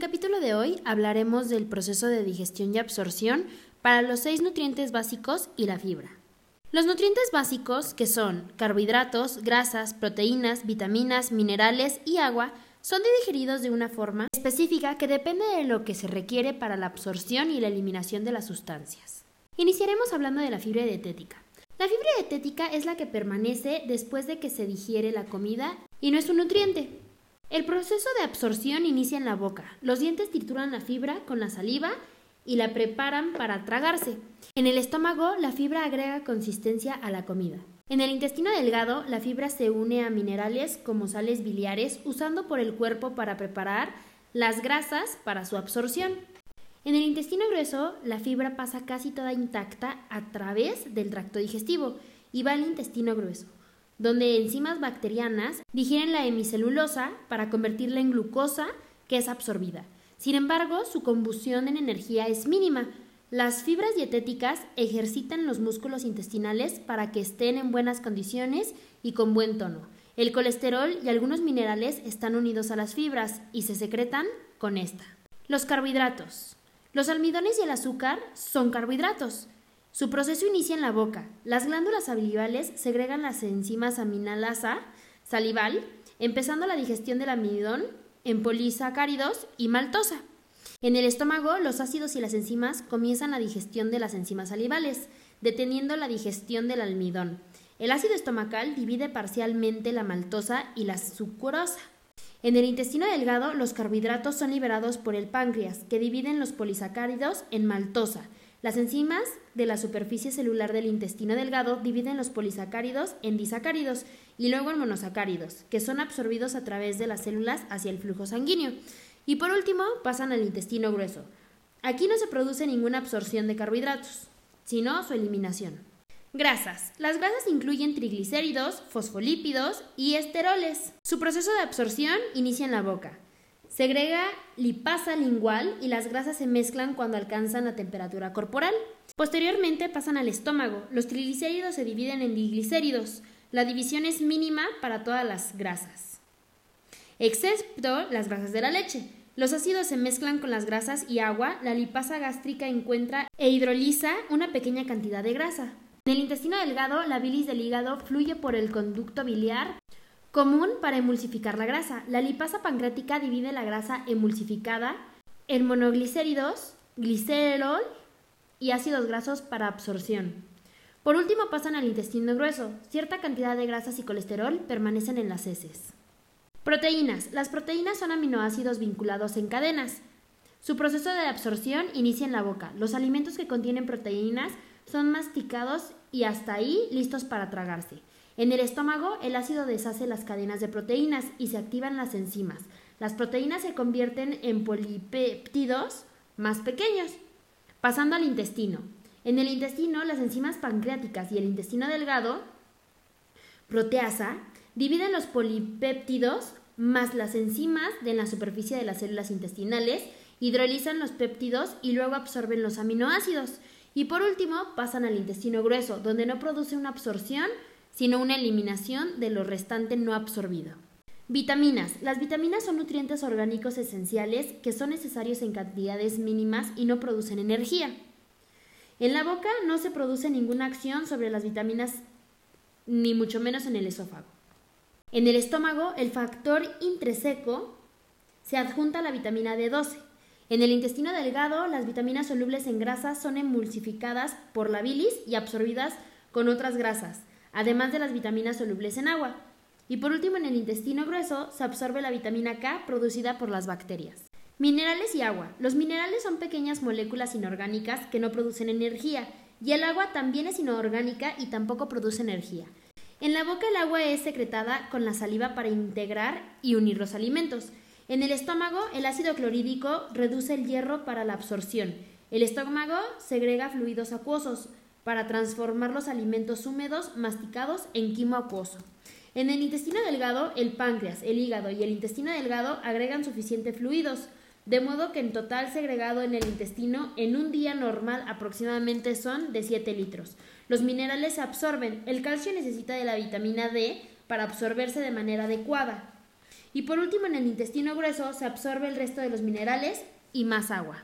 capítulo de hoy hablaremos del proceso de digestión y absorción para los seis nutrientes básicos y la fibra. Los nutrientes básicos, que son carbohidratos, grasas, proteínas, vitaminas, minerales y agua, son digeridos de una forma específica que depende de lo que se requiere para la absorción y la eliminación de las sustancias. Iniciaremos hablando de la fibra dietética. La fibra dietética es la que permanece después de que se digiere la comida y no es un nutriente. El proceso de absorción inicia en la boca. Los dientes trituran la fibra con la saliva y la preparan para tragarse. En el estómago, la fibra agrega consistencia a la comida. En el intestino delgado, la fibra se une a minerales como sales biliares usando por el cuerpo para preparar las grasas para su absorción. En el intestino grueso, la fibra pasa casi toda intacta a través del tracto digestivo y va al intestino grueso, donde enzimas bacterianas digieren la hemicelulosa para convertirla en glucosa que es absorbida. Sin embargo, su combustión en energía es mínima. Las fibras dietéticas ejercitan los músculos intestinales para que estén en buenas condiciones y con buen tono. El colesterol y algunos minerales están unidos a las fibras y se secretan con esta. Los carbohidratos. Los almidones y el azúcar son carbohidratos. Su proceso inicia en la boca. Las glándulas salivales segregan las enzimas aminalasa salival, empezando la digestión del almidón en polisacáridos y maltosa. En el estómago, los ácidos y las enzimas comienzan la digestión de las enzimas salivales, deteniendo la digestión del almidón. El ácido estomacal divide parcialmente la maltosa y la sucrosa. En el intestino delgado, los carbohidratos son liberados por el páncreas, que dividen los polisacáridos en maltosa. Las enzimas de la superficie celular del intestino delgado dividen los polisacáridos en disacáridos y luego en monosacáridos, que son absorbidos a través de las células hacia el flujo sanguíneo. Y por último, pasan al intestino grueso. Aquí no se produce ninguna absorción de carbohidratos, sino su eliminación. Grasas. Las grasas incluyen triglicéridos, fosfolípidos y esteroles. Su proceso de absorción inicia en la boca. Segrega lipasa lingual y las grasas se mezclan cuando alcanzan la temperatura corporal. Posteriormente pasan al estómago. Los triglicéridos se dividen en diglicéridos. La división es mínima para todas las grasas, excepto las grasas de la leche. Los ácidos se mezclan con las grasas y agua. La lipasa gástrica encuentra e hidroliza una pequeña cantidad de grasa. En el intestino delgado, la bilis del hígado fluye por el conducto biliar común para emulsificar la grasa. La lipasa pancreática divide la grasa emulsificada en monoglicéridos, glicerol y ácidos grasos para absorción. Por último pasan al intestino grueso. Cierta cantidad de grasas y colesterol permanecen en las heces. Proteínas. Las proteínas son aminoácidos vinculados en cadenas. Su proceso de absorción inicia en la boca. Los alimentos que contienen proteínas son masticados y hasta ahí listos para tragarse. En el estómago, el ácido deshace las cadenas de proteínas y se activan las enzimas. Las proteínas se convierten en polipéptidos más pequeños, pasando al intestino. En el intestino, las enzimas pancreáticas y el intestino delgado, proteasa, dividen los polipéptidos más las enzimas de la superficie de las células intestinales, hidrolizan los péptidos y luego absorben los aminoácidos. Y por último, pasan al intestino grueso, donde no produce una absorción, sino una eliminación de lo restante no absorbido. Vitaminas. Las vitaminas son nutrientes orgánicos esenciales que son necesarios en cantidades mínimas y no producen energía. En la boca no se produce ninguna acción sobre las vitaminas, ni mucho menos en el esófago. En el estómago, el factor intreseco se adjunta a la vitamina D12. En el intestino delgado, las vitaminas solubles en grasas son emulsificadas por la bilis y absorbidas con otras grasas, además de las vitaminas solubles en agua. Y por último, en el intestino grueso se absorbe la vitamina K producida por las bacterias. Minerales y agua. Los minerales son pequeñas moléculas inorgánicas que no producen energía, y el agua también es inorgánica y tampoco produce energía. En la boca el agua es secretada con la saliva para integrar y unir los alimentos. En el estómago, el ácido clorhídrico reduce el hierro para la absorción. El estómago segrega fluidos acuosos para transformar los alimentos húmedos masticados en quimo acuoso. En el intestino delgado, el páncreas, el hígado y el intestino delgado agregan suficientes fluidos, de modo que en total segregado en el intestino en un día normal aproximadamente son de 7 litros. Los minerales se absorben. El calcio necesita de la vitamina D para absorberse de manera adecuada. Y por último, en el intestino grueso se absorbe el resto de los minerales y más agua.